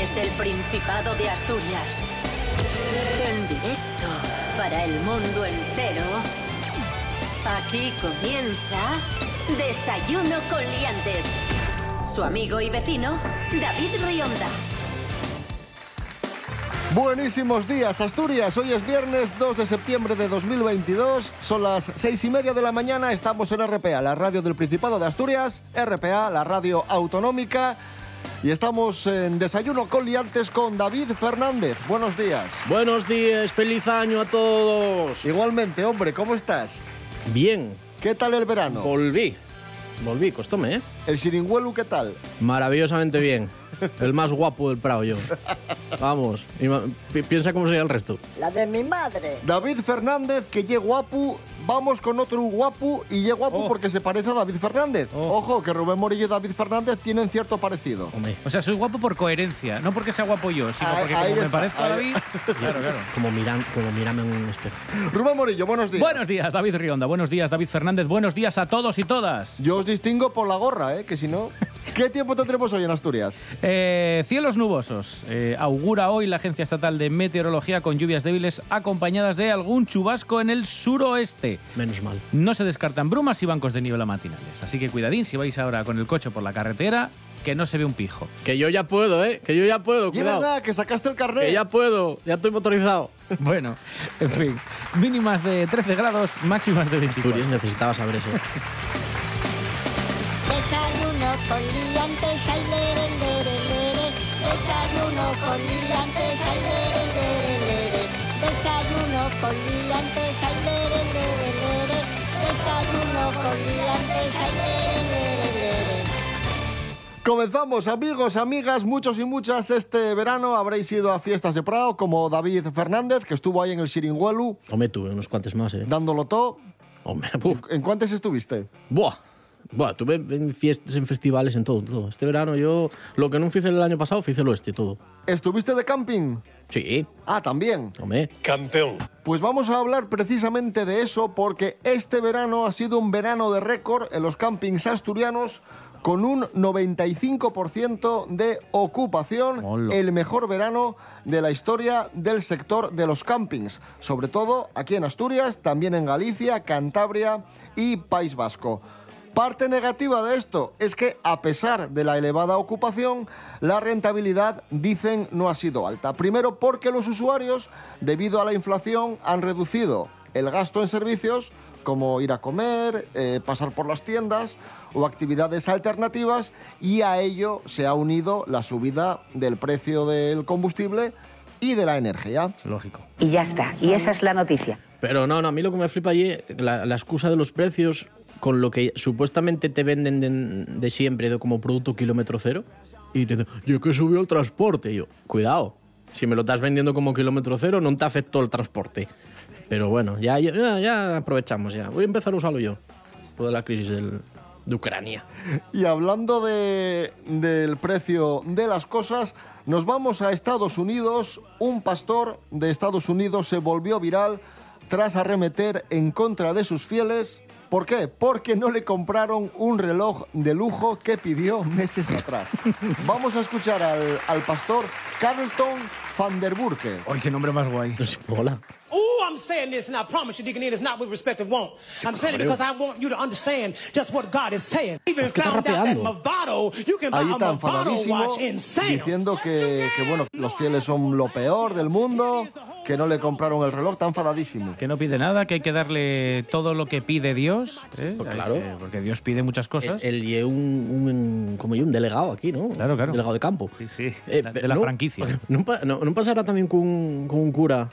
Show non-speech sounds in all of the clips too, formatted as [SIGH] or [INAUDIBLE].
desde el Principado de Asturias. En directo para el mundo entero. Aquí comienza Desayuno con Liantes. Su amigo y vecino, David Rionda. Buenísimos días, Asturias. Hoy es viernes 2 de septiembre de 2022. Son las seis y media de la mañana. Estamos en RPA, la radio del Principado de Asturias. RPA, la radio autonómica. Y estamos en Desayuno con Liantes con David Fernández. Buenos días. Buenos días, feliz año a todos. Igualmente, hombre, ¿cómo estás? Bien, ¿Qué tal el verano? volví. Volví, costóme, ¿eh? ¿El Siringuelu qué tal? Maravillosamente bien. [LAUGHS] El más guapo del Prado, yo. Vamos, pi- piensa cómo sería el resto. La de mi madre. David Fernández, que lle guapo. Vamos con otro guapo y lle guapo Oh. porque se parece a David Fernández. Oh. Ojo, que Rubén Morillo y David Fernández tienen cierto parecido. Hombre, O sea, soy guapo por coherencia, no porque sea guapo yo, sino Ahí- porque ahí como me parezco a David. [LAUGHS] Claro, claro. como, miran, como mírame en un espejo. Rubén Morillo, buenos días. Buenos días, David Rionda. Buenos días, David Fernández. Buenos días a todos y todas. Yo os distingo por la gorra, ¿eh? Que si no... ¿Qué tiempo tendremos hoy en Asturias? Eh, cielos nubosos. Eh, augura hoy la Agencia Estatal de Meteorología con lluvias débiles acompañadas de algún chubasco en el suroeste. Menos mal. No se descartan brumas y bancos de niebla matinales. Así que cuidadín si vais ahora con el coche por la carretera, que no se ve un pijo. Que yo ya puedo, ¿eh? Que yo ya puedo, es cuidado. verdad que sacaste el carnet. Que ya puedo, ya estoy motorizado. [LAUGHS] Bueno, en fin. Mínimas de 13 grados, máximas de 24. Asturias, necesitaba saber eso. [LAUGHS] Con liantes, ay, lere, lere, lere. Desayuno con liantes, ay, lere, lere, lere. Desayuno con liantes, ay, lere, lere, lere. Desayuno con liantes, ay, lere, lere, lere. Comenzamos, amigos, amigas, muchos y muchas. Este verano habréis ido a fiestas de Prado, como David Fernández, que estuvo ahí en el Siringuelu, Hombre, tuve unos cuantos más, ¿eh? dándolo todo. Hombre, puf. ¿En cuántos estuviste? Buah. Buah, tuve en fiestas, en festivales, en todo, todo. Este verano yo, lo que no hice el año pasado, hice lo este, todo. ¿Estuviste de camping? Sí, Ah, también. hombre. Pues vamos a hablar precisamente de eso porque este verano ha sido un verano de récord en los campings asturianos con un 95% de ocupación, Hola. el mejor verano de la historia del sector de los campings, sobre todo aquí en Asturias, también en Galicia, Cantabria y País Vasco. Parte negativa de esto es que a pesar de la elevada ocupación, la rentabilidad, dicen, no ha sido alta. Primero porque los usuarios, debido a la inflación, han reducido el gasto en servicios como ir a comer, eh, pasar por las tiendas o actividades alternativas y a ello se ha unido la subida del precio del combustible y de la energía. Lógico. Y ya está. Y esa es la noticia. Pero no, no, a mí lo que me flipa allí, la, la excusa de los precios con lo que supuestamente te venden de, siempre de como producto kilómetro cero. Y te dicen, yo que subió el transporte. Y yo, cuidado, si me lo estás vendiendo como kilómetro cero, no te afectó el transporte. Pero bueno, ya, ya, aprovechamos ya. Voy a empezar a usarlo yo. Toda la crisis de Ucrania. Y hablando de- del precio de las cosas, nos vamos a Estados Unidos. Un pastor de Estados Unidos se volvió viral tras arremeter en contra de sus fieles. ¿Por qué? Porque no le compraron un reloj de lujo que pidió meses atrás. [LAUGHS] Vamos a escuchar al, al pastor Carlton van der Burke. ¡Ay, qué nombre más guay! Mola. Ooh, I'm saying this, and I promise you, Deacon Ian, it's not with respect of want. I'm saying it because I want you to understand just what God is saying. Even Es que está found out that. Movado, you can buy Ahí a está Movado enfadadísimo, watch in Sam's. diciendo que, que, bueno, los fieles son lo peor del mundo, que no le compraron el reloj, está enfadadísimo. Que no pide nada, que hay que darle todo lo que pide Dios. ¿eh? Pues claro. que- porque Dios pide muchas cosas. Él y un, un, como yo, un delegado aquí, ¿no? Claro, claro. Un delegado de campo. Sí, sí, Eh, la- de la no- franquicia. [LAUGHS] ¿No, no- no pasará también con, con un cura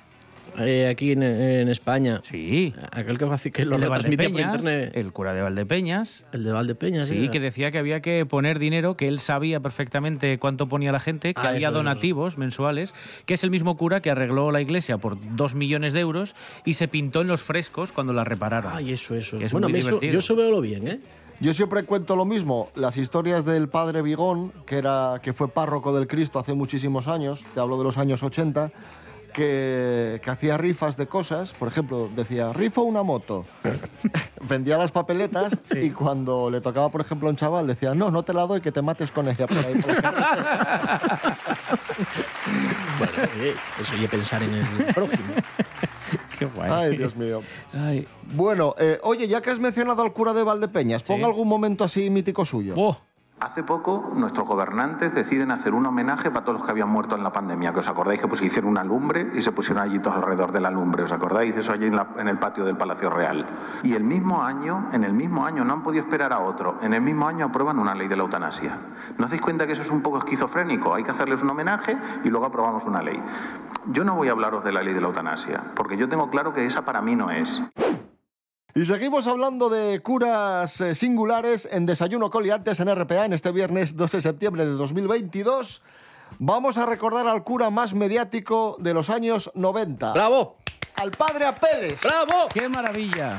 eh, aquí en, en España? Sí. Aquel que, que lo retransmitía por Valdepeñas, internet. el cura de Valdepeñas. El de Valdepeñas. Sí, era. que decía que había que poner dinero, que él sabía perfectamente cuánto ponía la gente, que Ah, había eso, eso, donativos mensuales, que es el mismo cura que arregló la iglesia por dos millones de euros y se pintó en los frescos cuando la repararon. Ay, eso, eso. Es bueno, muy eso- yo eso veo lo bien, ¿eh? Yo siempre cuento lo mismo, las historias del padre Vigón, que, era, que fue párroco del Cristo hace muchísimos años, te hablo de los años 80, que, que hacía rifas de cosas. Por ejemplo, decía, rifo una moto. [LAUGHS] Vendía las papeletas [LAUGHS] y cuando le tocaba, por ejemplo, a un chaval, decía, no, no te la doy, que te mates con ella. por ahí por la [LAUGHS] carretera". Bueno, oye, eso y pensar en el prójimo. Qué guay. Ay, Dios mío. Ay. Bueno, eh, oye, ya que has mencionado al cura de Valdepeñas, pon algún momento así mítico suyo. Oh, Hace poco nuestros gobernantes deciden hacer un homenaje para todos los que habían muerto en la pandemia. Que os acordáis que pues, hicieron una lumbre y se pusieron allí todos alrededor de la lumbre. ¿Os acordáis? Eso allí en, en el patio del Palacio Real. Y el mismo año, en el mismo año, no han podido esperar a otro. En el mismo año aprueban una ley de la eutanasia. ¿No os dais cuenta que eso es un poco esquizofrénico? Hay que hacerles un homenaje y luego aprobamos una ley. Yo no voy a hablaros de la ley de la eutanasia, porque yo tengo claro que esa para mí no es. Y seguimos hablando de curas eh, singulares en Desayuno Coliantes en RPA en este viernes 12 de septiembre de 2022. Vamos a recordar al cura más mediático de los años 90. ¡Bravo! Al padre Apeles. ¡Bravo! ¡Qué maravilla!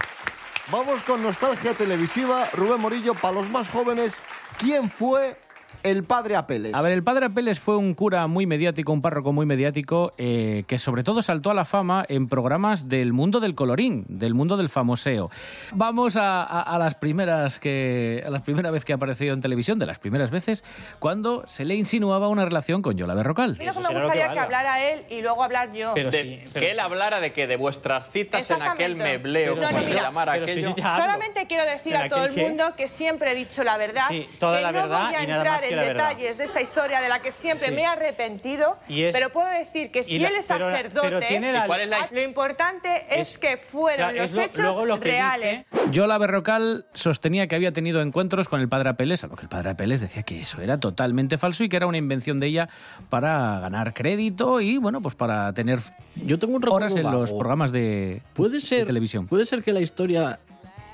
Vamos con nostalgia televisiva. Rubén Morillo, para los más jóvenes, ¿quién fue el padre Apeles? A ver, el padre Apeles fue un cura muy mediático, un párroco muy mediático, eh, que sobre todo saltó a la fama en programas del mundo del colorín, del mundo del famoseo. Vamos a, a- a las primeras que, a la primera vez que apareció en televisión, de las primeras veces, cuando se le insinuaba una relación con Yola Berrocal. Mira que me gustaría que hablara él y luego hablar yo. De- que él hablara de que de vuestras citas en aquel mebleo, Pero- como no, se mira, llamara pero aquello. Solamente quiero decir ¿En a todo el mundo que siempre he dicho la verdad, Sí, toda que la no verdad voy a y nada más que en detalles de esta historia de la que siempre Sí. me he arrepentido, es- pero puedo decir que si la- él es pero sacerdote, pero tiene la- ¿Y cuál es la- lo importante es, que fueron Claro, es los lo- hechos luego lo que reales. Yola Berrocal sostenía que había tenido encuentros con el padre Apeles, a lo que el padre Apeles decía que eso era totalmente falso y que era una invención de ella para ganar crédito y, bueno, pues para tener Yo tengo un horas en los vago. programas de, Puede de televisión. puede ser que la historia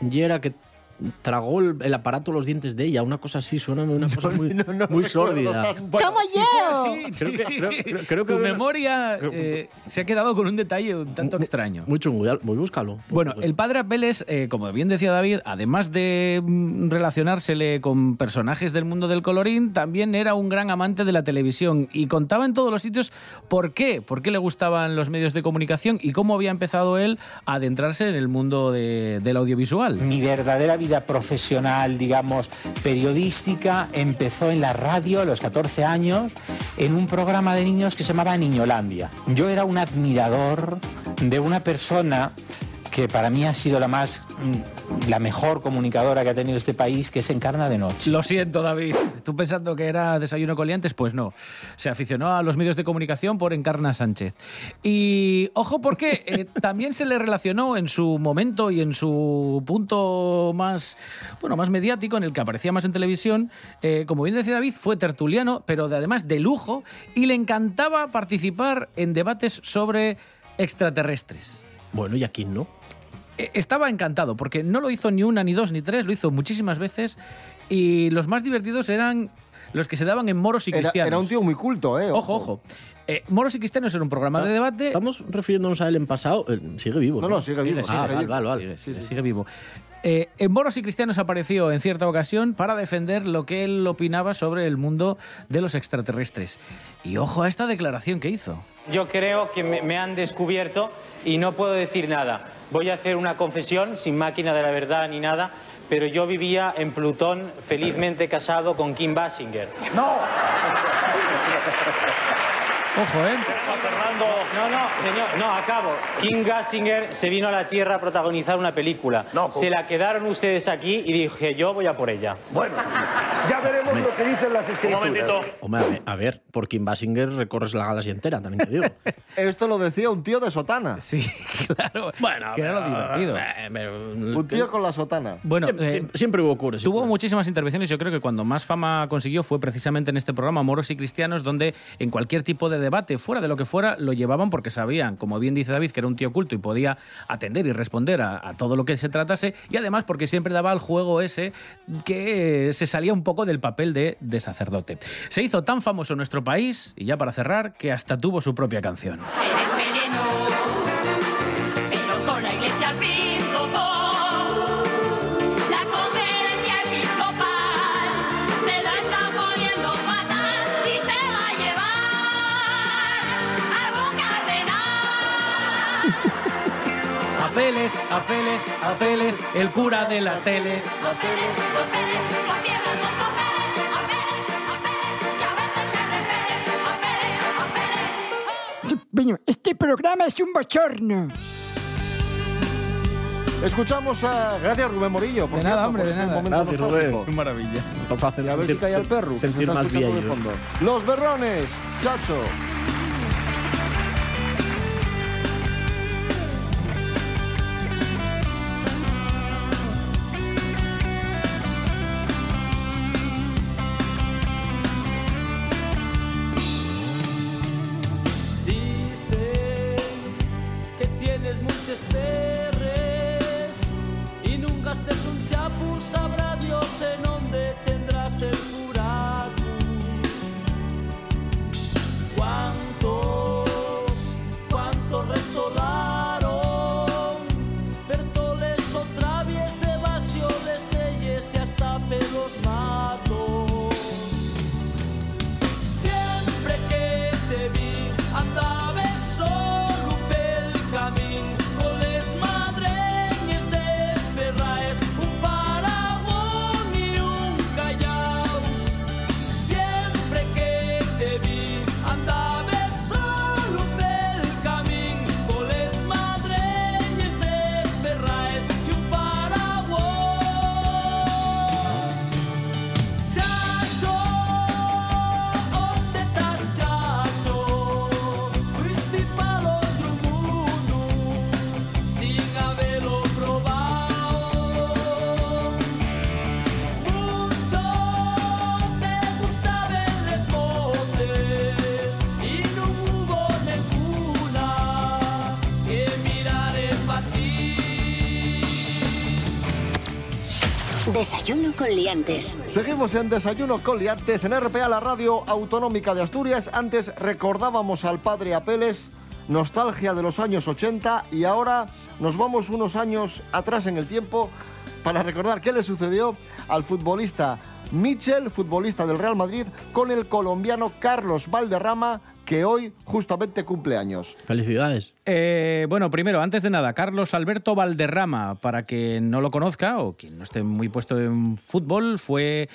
ya era que tragó el, el aparato los dientes de ella, una cosa así, suena una cosa muy, muy sórdida. ¡Como yo! Creo que, creo, creo- creo que tu memoria eh, se ha quedado con un detalle un tanto extraño. Muy chungo, ya- voy a buscarlo. Bueno, el padre Apeles, eh, como bien decía David, además de mm, relacionársele con personajes del mundo del colorín, también era un gran amante de la televisión y contaba en todos los sitios por qué, por qué le gustaban los medios de comunicación y cómo había empezado él a adentrarse en el mundo de- del audiovisual. Mi verdadera vida profesional, digamos, periodística, empezó en la radio a los 14 años en un programa de niños que se llamaba Niñolandia. Yo era un admirador de una persona que para mí ha sido la más mm, la mejor comunicadora que ha tenido este país, que es Encarna de Noche. Lo siento, David. ¿Tú pensando que era desayuno coliantes? Pues no. Se aficionó a los medios de comunicación por Encarna Sánchez. Y ojo porque eh, [LAUGHS] también se le relacionó en su momento y en su punto más, bueno, más mediático, en el que aparecía más en televisión. eh, como bien decía David, fue tertuliano, pero de, además de lujo, y le encantaba participar en debates sobre extraterrestres. Bueno, y aquí no. Eh, Estaba encantado porque no lo hizo ni una, ni dos, ni tres, lo hizo muchísimas veces y los más divertidos eran los que se daban en moros y Era, cristianos. era un tío muy culto, ¿eh? Ojo, ojo. Eh, moros y cristianos era un programa de debate. Estamos refiriéndonos a él en pasado. Eh, Sigue vivo. No, no, sigue vivo. Sigue, Ah, sigue, vale, vale, vale. sigue, sigue, sigue vivo. Eh, en Moros y Cristianos apareció en cierta ocasión para defender lo que él opinaba sobre el mundo de los extraterrestres. Y ojo a esta declaración que hizo. Yo creo que me, me han descubierto y no puedo decir nada. Voy a hacer una confesión sin máquina de la verdad ni nada, pero yo vivía en Plutón felizmente casado con Kim Basinger. ¡No! [LAUGHS] Ojo, ¿eh? No, no, señor, no, acabo. Kim Basinger se vino a la Tierra a protagonizar una película. se la quedaron ustedes aquí y dije, yo voy a por ella. Bueno, ya veremos lo que dicen las escrituras. Hombre, a ver, a ver, por Kim Basinger recorres la galaxia entera, también te digo. [LAUGHS] Esto lo decía un tío de sotana. Sí, [LAUGHS] claro. Bueno, que era lo divertido. Un tío con la sotana. Bueno, Siempre, eh, siempre- siempre hubo cures. Tuvo muchísimas intervenciones. Yo creo que cuando más fama consiguió fue precisamente en este programa Moros y Cristianos, donde en cualquier tipo de debate, fuera de lo que fuera, lo llevaban porque sabían, como bien dice David, que era un tío culto y podía atender y responder a, todo lo que se tratase. Y además porque siempre daba el juego ese que se salía un poco del papel de, de sacerdote. Se hizo tan famoso en nuestro país, y ya para cerrar, que hasta tuvo su propia canción. Apeles, apeles, apeles, el cura de la tele. La tele, la tele. Bueno, este programa es un bochorno. Escuchamos a... Gracias, Rubén Morillo. por De nada, cierto, hombre, por de ese nada. Gracias. Rubén. Qué maravilla. Por Y a ver si cae el perro. que se Sentir más viejo. Los berrones, chacho. Desayuno con liantes. Seguimos en Desayuno con Liantes en RPA, la radio autonómica de Asturias. Antes recordábamos al padre Apeles, nostalgia de los años 80 y ahora nos vamos unos años atrás en el tiempo para recordar qué le sucedió al futbolista Michel, futbolista del Real Madrid, con el colombiano Carlos Valderrama, que hoy justamente cumple años. Felicidades. Eh, bueno, primero, antes de nada, Carlos Alberto Valderrama, para quien no lo conozca o quien no esté muy puesto en fútbol, fue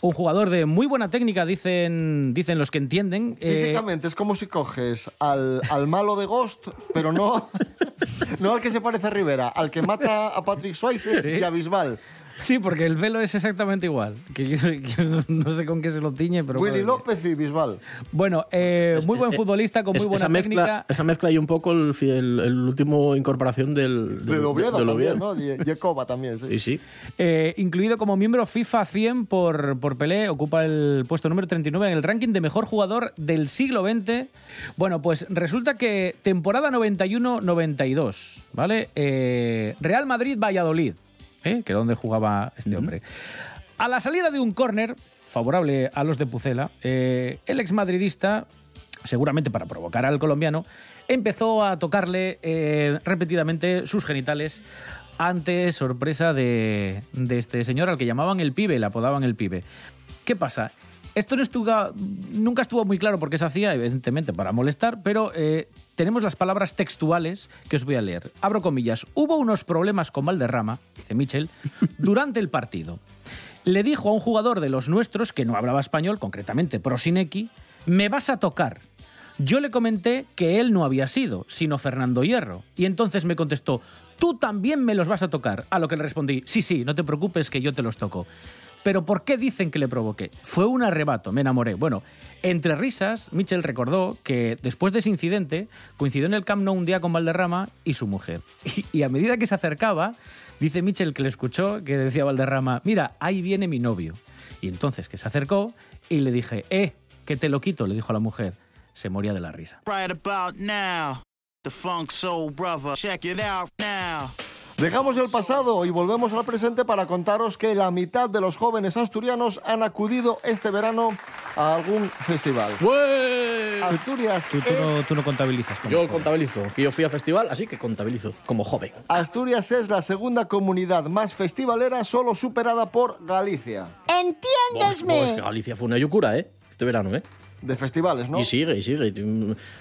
un jugador de muy buena técnica, dicen, dicen los que entienden. Eh, Físicamente es como si coges al, al malo de Ghost, pero no, [LAUGHS] no al que se parece a Rivera, al que mata a Patrick Swayze Sí. y a Bisbal. Sí, porque el pelo es exactamente igual. Que yo, que no sé con qué se lo tiñe, pero. Willy. López y Bisbal. Bueno, eh, muy buen eh, futbolista con muy buena esa mezcla, técnica. Esa mezcla y un poco el, el, el último incorporación del, del, Del Oviedo del también, Oviedo. Jacoba también, sí. Sí, sí. Eh, incluido como miembro FIFA 100 por, por Pelé, ocupa el puesto número 39 en el ranking de mejor jugador del siglo XX. Bueno, pues resulta que temporada 91-92, ¿vale? Eh, Real Madrid-Valladolid, ¿eh? que es donde jugaba este hombre. A la salida de un córner favorable a los de Pucela, eh, el exmadridista, seguramente para provocar al colombiano, empezó a tocarle eh, repetidamente sus genitales ante sorpresa de, de este señor al que llamaban el pibe, le apodaban el pibe. ¿Qué pasa? Esto no estuvo, nunca estuvo muy claro por qué se hacía, evidentemente para molestar, pero eh, tenemos las palabras textuales que os voy a leer. Abro comillas. Hubo unos problemas con Valderrama, dice Michel, [LAUGHS] durante el partido. Le dijo a un jugador de los nuestros que no hablaba español, concretamente Prosineki, me vas a tocar. Yo le comenté que él no había sido, sino Fernando Hierro. Y entonces me contestó, tú también me los vas a tocar. A lo que le respondí, sí, sí, no te preocupes que yo te los toco. Pero ¿por qué dicen que le provoqué? Fue un arrebato, me enamoré. Bueno, entre risas, Mitchell recordó que después de ese incidente coincidió en el Camp Nou un día con Valderrama y su mujer. [LAUGHS] Y, y a medida que se acercaba, dice Mitchell que le escuchó que decía Valderrama, mira, ahí viene mi novio. Y entonces que se acercó y le dije, eh, que te lo quito, le dijo a la mujer. Se moría de la risa. Right about now, the funk soul brother. Check it out now. Dejamos el pasado y volvemos al presente para contaros que la mitad de los jóvenes asturianos han acudido este verano a algún festival. Asturias Tú, tú no, tú no contabilizas. Yo joven. contabilizo. Y yo fui a festival, así que contabilizo. Como joven. Asturias es la segunda comunidad más festivalera, solo superada por Galicia. Es ¡Entiéndesme! que Galicia fue una yucura, ¿eh? Este verano, ¿eh? De festivales, ¿no? Y sigue, y sigue.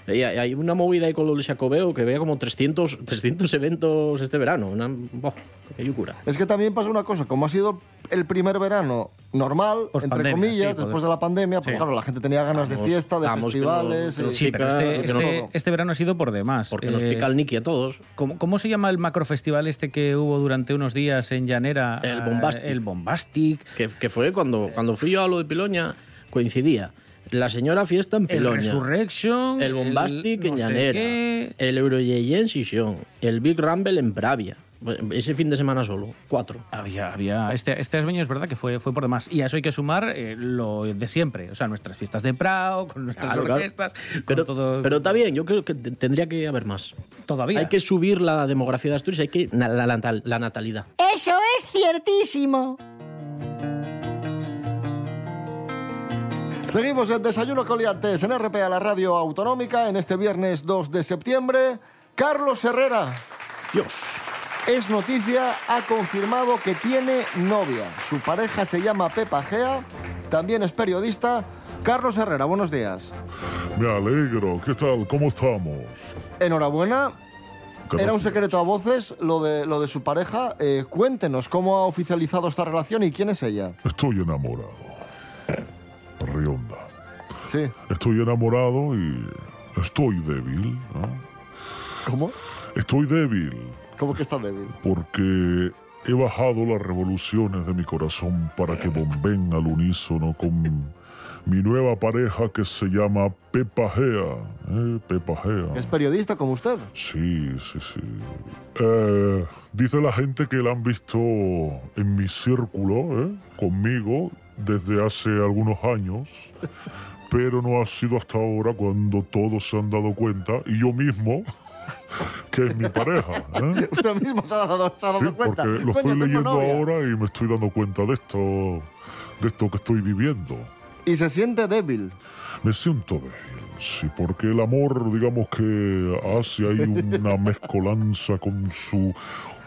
Y hay- una movida ahí con del Jacobeo que vea como 300, 300 eventos este verano. Una, boh, qué locura. Es que también pasa una cosa, como ha sido el primer verano normal, entre pandemia, comillas, sí, después de la pandemia, pues Sí. claro, la gente tenía ganas de fiesta, de festivales. lo eh, Sí, pero este, este- este verano ha sido por demás. Porque nos Eh, pica el Niki a todos. ¿Cómo, cómo se llama el macrofestival este que hubo durante unos días en Llanera? El Ah, Bombastic. El Bombastic. Que, que fue cuando, cuando fui yo a lo de Piloña, coincidía. La señora fiesta en El Piloña. Resurrection. El Bombastic el en no sé Llanera. qué. El Euroyeye en Sisión. El Big Rumble en Pravia. Ese fin de semana solo. Cuatro. Había, había. Este, este año es verdad que fue, fue por demás. Y a eso hay que sumar eh, lo de siempre. O sea, nuestras fiestas de Prado, con nuestras Claro, claro. orquestas. con Pero, todo. pero está bien, yo creo que te- tendría que haber más. Todavía. Hay que subir la demografía de Asturias, hay que la, natal- la natalidad. Eso es ciertísimo. Seguimos en Desayuno Coliantes en RPA, la radio autonómica, en este viernes 2 de septiembre. Carlos Herrera. Dios. Es noticia, ha confirmado que tiene novia. Su pareja se llama Pepa Gea, también es periodista. Carlos Herrera, buenos días. Me alegro. ¿Qué tal? ¿Cómo estamos? Enhorabuena. Gracias. Era un secreto a voces lo de, lo de su pareja. Eh, cuéntenos cómo ha oficializado esta relación y quién es ella. Estoy enamorado. Rionda. Sí. Estoy enamorado y estoy débil. ¿no? ¿Cómo? Estoy débil ¿Cómo que está débil? porque he bajado las revoluciones de mi corazón para que bomben al unísono con mi nueva pareja que se llama Pepa Gea. ¿eh? Pepa Gea. Es periodista como usted. Sí, sí, sí. Eh, dice la gente que la han visto en mi círculo, ¿eh? conmigo, desde hace algunos años, pero no ha sido hasta ahora cuando todos se han dado cuenta, y yo mismo, que es mi pareja. ¿eh? [LAUGHS] Usted mismo se ha dado, se ha dado Sí, cuenta. porque lo estoy leyendo ahora y me estoy dando cuenta de esto, de esto que estoy viviendo. Y se siente débil. Me siento débil, sí, porque el amor, digamos que hace ahí una mezcolanza con su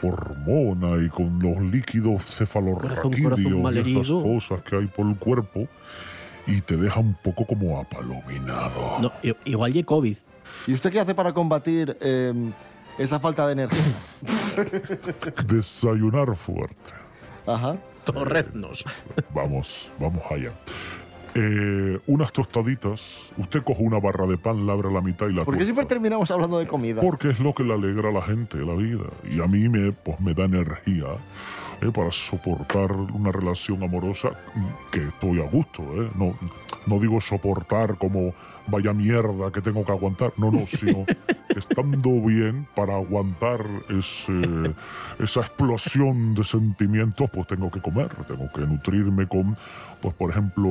hormona y con los líquidos cefalorraquídeos y esas cosas que hay por el cuerpo y te deja un poco como apalominado. No, igual de COVID. ¿Y usted qué hace para combatir eh, esa falta de energía? [LAUGHS] Desayunar fuerte. Ajá. Torreznos. Vamos, vamos allá. Eh, unas tostaditas. Usted coge una barra de pan, la abre a la mitad y la Porque tuesta. siempre terminamos hablando de comida. Porque es lo que le alegra a la gente la vida. Y a mí me, pues, me da energía eh, para soportar una relación amorosa que estoy a gusto. eh. No, no digo soportar como vaya mierda que tengo que aguantar. No, no, sino [LAUGHS] estando bien para aguantar ese- esa explosión de sentimientos, pues tengo que comer. Tengo que nutrirme con, pues por ejemplo,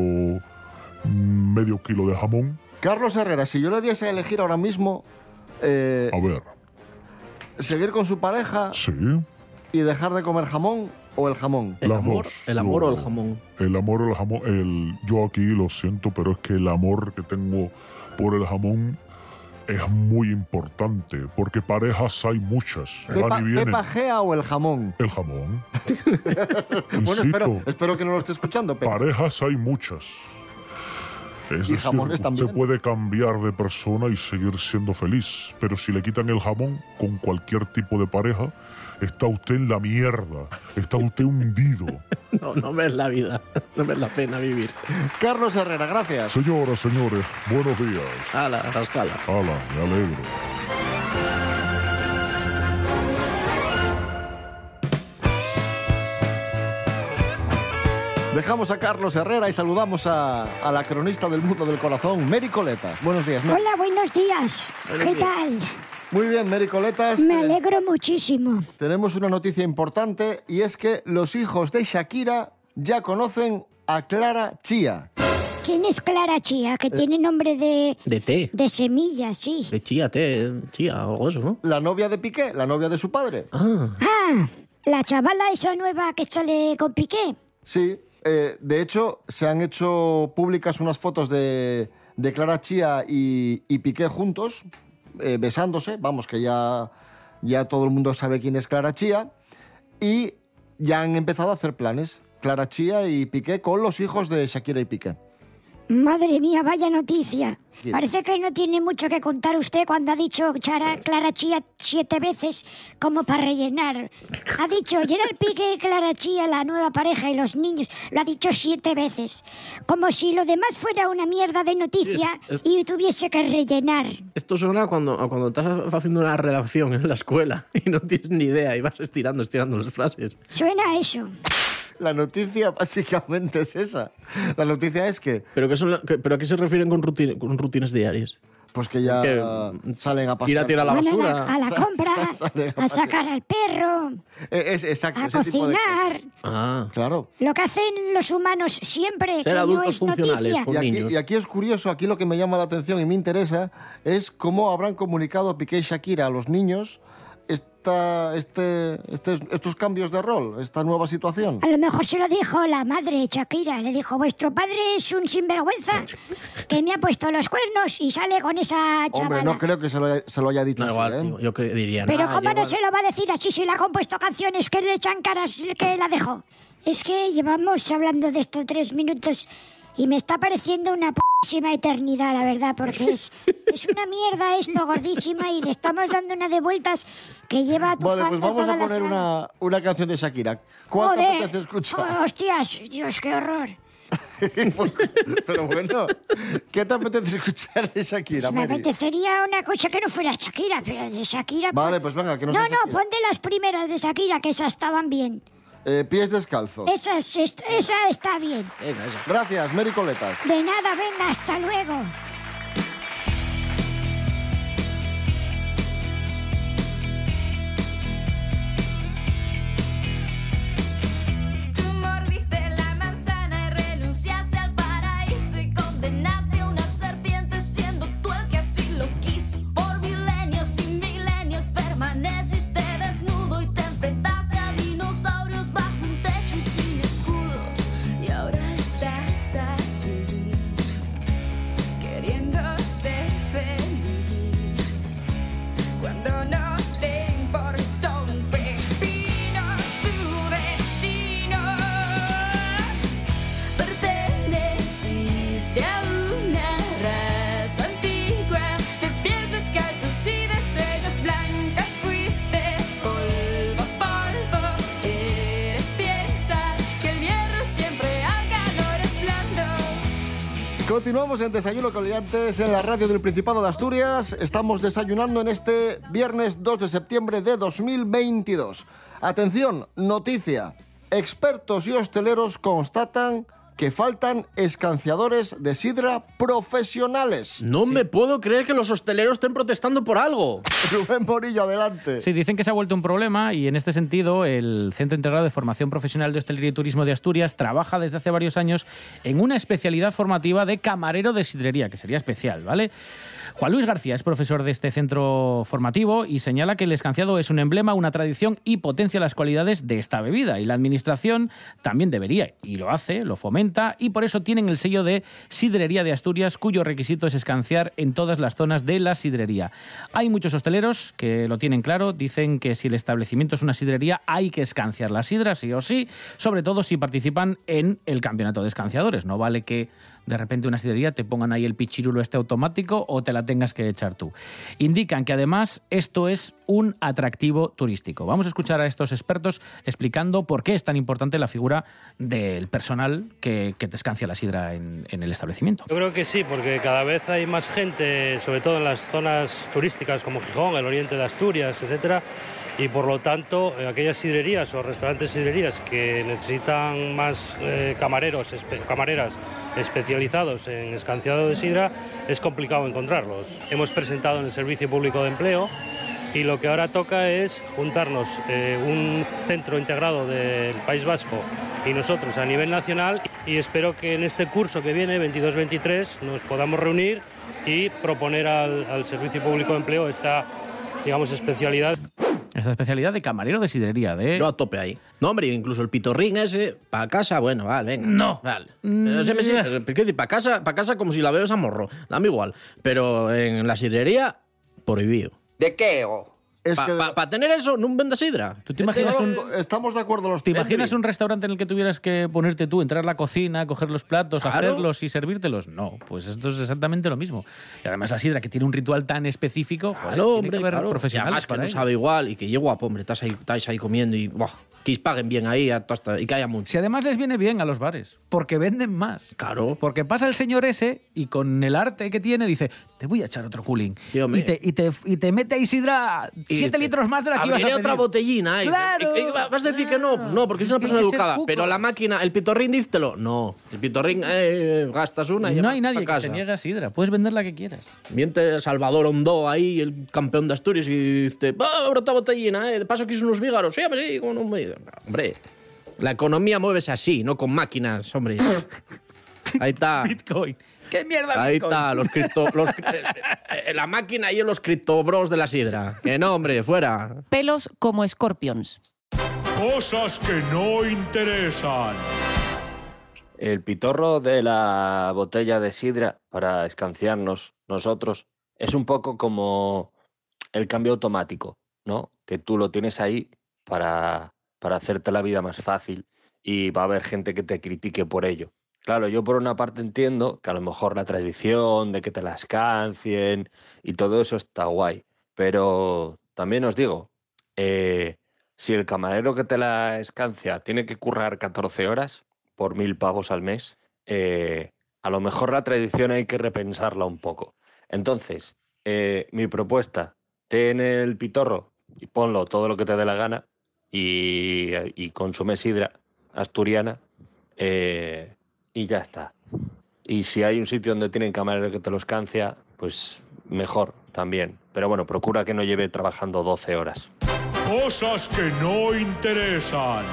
medio kilo de jamón. Carlos Herrera, si yo le diese a elegir ahora mismo eh, A ver, seguir con su pareja sí. y dejar de comer jamón o el jamón. Las dos. el amor o el jamón. El amor o el jamón. El, yo aquí lo siento, pero es que el amor que tengo por el jamón es muy importante, porque parejas hay muchas. Pepa. Pepa Gea o el jamón. El jamón. [LAUGHS] Bueno, espero, espero que no lo esté escuchando, Pepa. parejas hay muchas. Es Y decir, jamones también. puede cambiar de persona y seguir siendo feliz, pero si le quitan el jamón con cualquier tipo de pareja, está usted en la mierda, está usted hundido. [LAUGHS] No, no ves la vida. No ves la pena vivir. Carlos Herrera, gracias. Señoras, señores, buenos días. A la rascala. Hala, me alegro. Dejamos a Carlos Herrera y saludamos a, a la cronista del mundo del corazón, Mary Coletas. Buenos días, Mary. Hola, buenos días. ¿Qué tal? Muy bien, Mary Coletas. Me Eh, alegro muchísimo. tenemos una noticia importante y es que los hijos de Shakira ya conocen a Clara Chía. ¿Quién es Clara Chía? Que tiene nombre de, De té. de semilla, sí. De chía, té, chía, algo eso, ¿no? La novia de Piqué, la novia de su padre. Ah, Ah, la chavala esa nueva que sale con Piqué. Sí, eh, de hecho se han hecho públicas unas fotos de, de Clara Chía y, y Piqué juntos, eh, besándose, vamos, que ya, ya todo el mundo sabe quién es Clara Chía, y ya han empezado a hacer planes, Clara Chía y Piqué con los hijos de Shakira y Piqué. Madre mía, vaya noticia. ¿Quién? Parece que no tiene mucho que contar usted cuando ha dicho Chara- Clara Chía siete veces como para rellenar. Ha dicho Gerard Piqué, Clara Chía, la nueva pareja y los niños. Lo ha dicho siete veces. Como si lo demás fuera una mierda de noticia es- y tuviese que rellenar. Esto suena cuando, a cuando estás haciendo una redacción en la escuela y no tienes ni idea y vas estirando, estirando las frases. Suena a eso. La noticia básicamente es esa. La noticia es que, ¿Pero, qué son la- ¿pero a qué se refieren con, rutin- con rutinas diarias? pues que ya Que, salen a pasear. ir a tirar la Van a basura. la, a la Sa- compra, [LAUGHS] sa- a sacar al perro, Eh, Es, exacto, a ese tipo de cocinar. Ah, Claro. Lo que hacen los humanos siempre, Ser que no adultos es funcionales, noticia. con Y aquí, niños. y aquí es curioso, aquí lo que me llama la atención y me interesa es cómo habrán comunicado Piqué y Shakira a los niños esta, este, este- estos cambios de rol, esta nueva situación. A lo mejor se lo dijo la madre Shakira. Le dijo, vuestro padre es un sinvergüenza que me ha puesto los cuernos y sale con esa Hombre, chavala. no creo que se lo haya, se lo haya dicho no, así, igual, ¿eh? tío, yo diría, Pero "Nah, ¿cómo no igual". se lo va a decir así si le ha compuesto canciones que le echan caras que la dejó? Es que llevamos hablando de esto tres minutos y me está pareciendo una p***síma eternidad, la verdad, porque es, es una mierda esto, gordísima, y le estamos dando una de vueltas que lleva tu Vale, pues vamos a poner una, una canción de Shakira. ¿Cuál te Joder. apetece escuchar? Oh, hostias, Dios, qué horror. [LAUGHS] Pero bueno, ¿qué te apetece escuchar de Shakira, Pues me Mary? apetecería una cosa que no fuera Shakira, pero de Shakira... Vale, pues venga, que nos No, hace- no, ponte las primeras de Shakira, que esas estaban bien. Eh, pies descalzos. Esa está bien. Gracias, Mary Coletas. De nada, venga, hasta luego. En Desayuno con Liantes en la radio del Principado de Asturias. Estamos desayunando en este viernes 2 de septiembre de 2022. Atención, noticia. Expertos y hosteleros constatan que faltan escanciadores de sidra profesionales. No me puedo creer que los hosteleros estén protestando por algo. [LAUGHS] Rubén Morillo, adelante. Sí, dicen que se ha vuelto un problema y en este sentido el Centro Integrado de Formación Profesional de Hostelería y Turismo de Asturias trabaja desde hace varios años en una especialidad formativa de camarero de sidrería, que sería especial, ¿vale? Juan Luis García es profesor de este centro formativo y señala que el escanciado es un emblema, una tradición y potencia las cualidades de esta bebida. Y la administración también debería, y lo hace, lo fomenta, y por eso tienen el sello de Sidrería de Asturias, cuyo requisito es escanciar en todas las zonas de la sidrería. Hay muchos hosteleros que lo tienen claro, dicen que si el establecimiento es una sidrería hay que escanciar la sidra, sí o sí, sobre todo si participan en el campeonato de escanciadores. No vale que de repente una sidrería te pongan ahí el pichirulo este automático o te la tengas que echar tú. Indican que además esto es un atractivo turístico. Vamos a escuchar a estos expertos explicando por qué es tan importante la figura del personal que, que la sidra en, en el establecimiento. Yo creo que sí, porque cada vez hay más gente, sobre todo en las zonas turísticas como Gijón, el oriente de Asturias, etcétera, y por lo tanto eh, aquellas sidrerías o restaurantes sidrerías que necesitan más eh, camareros, camareras especializados en escanciado de sidra, es complicado encontrarlos. Hemos presentado en el Servicio Público de Empleo y lo que ahora toca es juntarnos eh, un centro integrado del País Vasco y nosotros a nivel nacional y espero que en este curso que viene, 22-23, nos podamos reunir y proponer al, al Servicio Público de Empleo esta, digamos, especialidad. Esta especialidad de camarero de sidrería, de... Yo a tope ahí. No, hombre, incluso el pitorrín ese, para casa, bueno, vale, venga. No. Vale. Pero se me sigue- ¿qué decir? Para casa, pa' casa como si la veo es a morro. Dame igual. Pero en la sidrería, prohibido. ¿De qué? o? Es que de- Para tener eso, no vendas sidra. ¿Tú te imaginas un, Estamos de acuerdo los ¿Te imaginas un restaurante en el que tuvieras que ponerte tú, entrar a la cocina, coger los platos, Claro. hacerlos y servírtelos? No, pues esto es exactamente lo mismo. Y además la sidra, que tiene un ritual tan específico, joder, Claro, tiene hombre, que haber claro. Y profesionales además que para no ello. sabe igual y que llegue guapo, hombre. Estás ahí, estás ahí comiendo y buah, que os paguen bien ahí a toda esta- y que haya mucho. Si además les viene bien a los bares, porque venden más. Claro. Porque pasa el señor ese y con el arte que tiene dice, te voy a echar otro cooling. Sí, hombre. y, te, y, te, y te mete ahí sidra Y 7 te- litros más de la que ibas a pedir. otra botellina. ¿eh? Claro, Y- y ¿Vas a decir que no? Pues no, porque es una persona educada. Pero la máquina, el pitorrín, dístelo. No. El pitorrín, eh, gastas una y no hay nadie que se niegue a sidra. Puedes vender la que quieras. Miente Salvador Ondó ahí, el campeón de Asturias, y dice, va, otra botellina, ¿eh? De paso son unos vígaros. Sí, hombre, sí, con un... Hombre, la economía muévese así, no con máquinas, hombre. [LAUGHS] Ahí está. Bitcoin. ¿Qué mierda Ahí Bitcoin? está, los cripto... Los, eh, eh, la máquina y los criptobros de la sidra. Que no, hombre, fuera. Pelos como Scorpions. Cosas que no interesan. El pitorro de la botella de sidra para escanciarnos nosotros es un poco como el cambio automático, ¿no? Que tú lo tienes ahí para, para hacerte la vida más fácil y va a haber gente que te critique por ello. Claro, yo por una parte entiendo que a lo mejor la tradición de que te la escancien y todo eso está guay, pero también os digo, eh, si el camarero que te la escancia tiene que currar 14 horas por mil pavos al mes, eh, a lo mejor la tradición hay que repensarla un poco. Entonces, eh, mi propuesta, ten el pitorro y ponlo todo lo que te dé la gana y, y consume sidra asturiana eh, y ya está. Y si hay un sitio donde tienen camarero que te lo escancia, pues mejor también. Pero bueno, procura que no lleve trabajando 12 horas. Cosas que no interesan.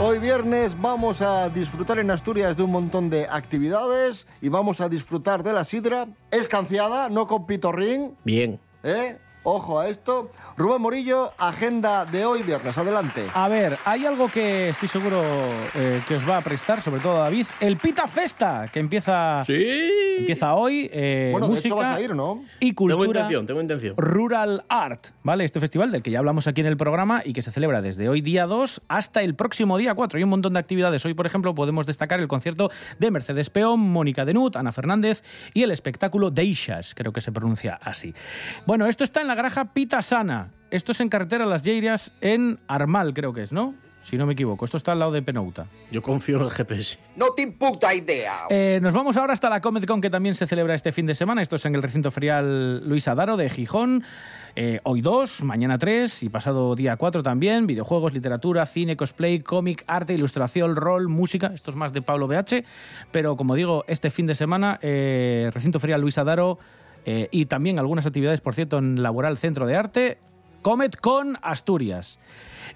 Hoy viernes vamos a disfrutar en Asturias de un montón de actividades y vamos a disfrutar de la sidra escanciada, no con pitorrín. Bien. ¿Eh? Ojo a esto. Rubén Morillo, agenda de hoy viernes. Adelante. A ver, hay algo que estoy seguro eh, que os va a prestar, sobre todo a David. El Pita Festa, que empieza, empieza hoy. eh, Bueno, de música hecho vas a ir, ¿no? Y cultura. Tengo intención, tengo intención. Rural Art, ¿vale? Este festival del que ya hablamos aquí en el programa y que se celebra desde hoy día 2 hasta el próximo día 4. Hay un montón de actividades. Hoy, por ejemplo, podemos destacar el concierto de Mercedes Peón, Mónica Denut, Ana Fernández y el espectáculo Deixas, creo que se pronuncia así. Bueno, esto está en la granja Pita Sana. Esto es en carretera Las Lleiras en Armal, creo que es, ¿no? Si no me equivoco. Esto está al lado de Penouta. Yo confío en el GPS. No te puta idea. Eh, nos vamos ahora hasta la Comic Con que también se celebra este fin de semana. Esto es en el recinto ferial Luis Adaro de Gijón. Eh, hoy 2, mañana 3 y pasado día 4 también. Videojuegos, literatura, cine, cosplay, cómic, arte, ilustración, rol, música. Esto es más de Pablo BH. Pero como digo, este fin de semana, eh, recinto ferial Luis Adaro eh, y también algunas actividades, por cierto, en Laboral Centro de Arte. Comet con Asturias.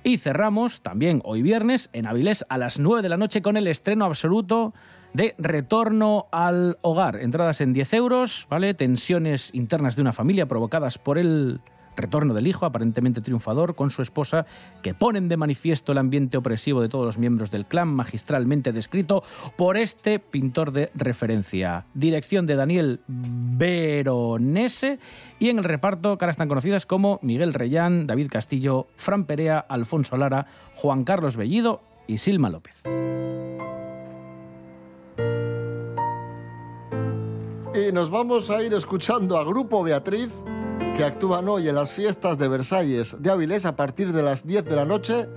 Y cerramos también hoy viernes en Avilés a las 9 de la noche con el estreno absoluto de Retorno al Hogar. Entradas en 10 euros, ¿vale? Tensiones internas de una familia provocadas por el retorno del hijo, aparentemente triunfador, con su esposa, que ponen de manifiesto el ambiente opresivo de todos los miembros del clan, magistralmente descrito por este pintor de referencia. Dirección de Daniel Veronese y en el reparto caras tan conocidas como Miguel Reyán, David Castillo, Fran Perea, Alfonso Lara, Juan Carlos Bellido y Silma López. Y nos vamos a ir escuchando a Grupo Beatriz, que actúan hoy en las fiestas de Versalles de Avilés a partir de las 10 de la noche.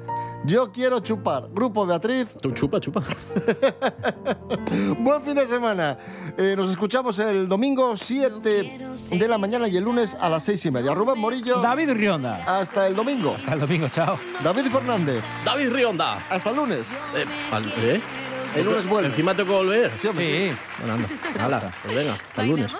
Yo quiero chupar. Grupo Beatriz. Tú chupa, chupa. [LAUGHS] Buen fin de semana. Eh, nos escuchamos el domingo 7 de la mañana y el lunes a las 6 y media. Rubén Morillo. David Rionda. Hasta el domingo. Hasta el domingo, chao. David Fernández. David Rionda. Hasta el lunes. Eh, al- ¿eh? El lunes vuelve. Encima tengo que volver. Sí, hombre. Sí. Bueno, anda. Hala, pues venga, hasta el lunes.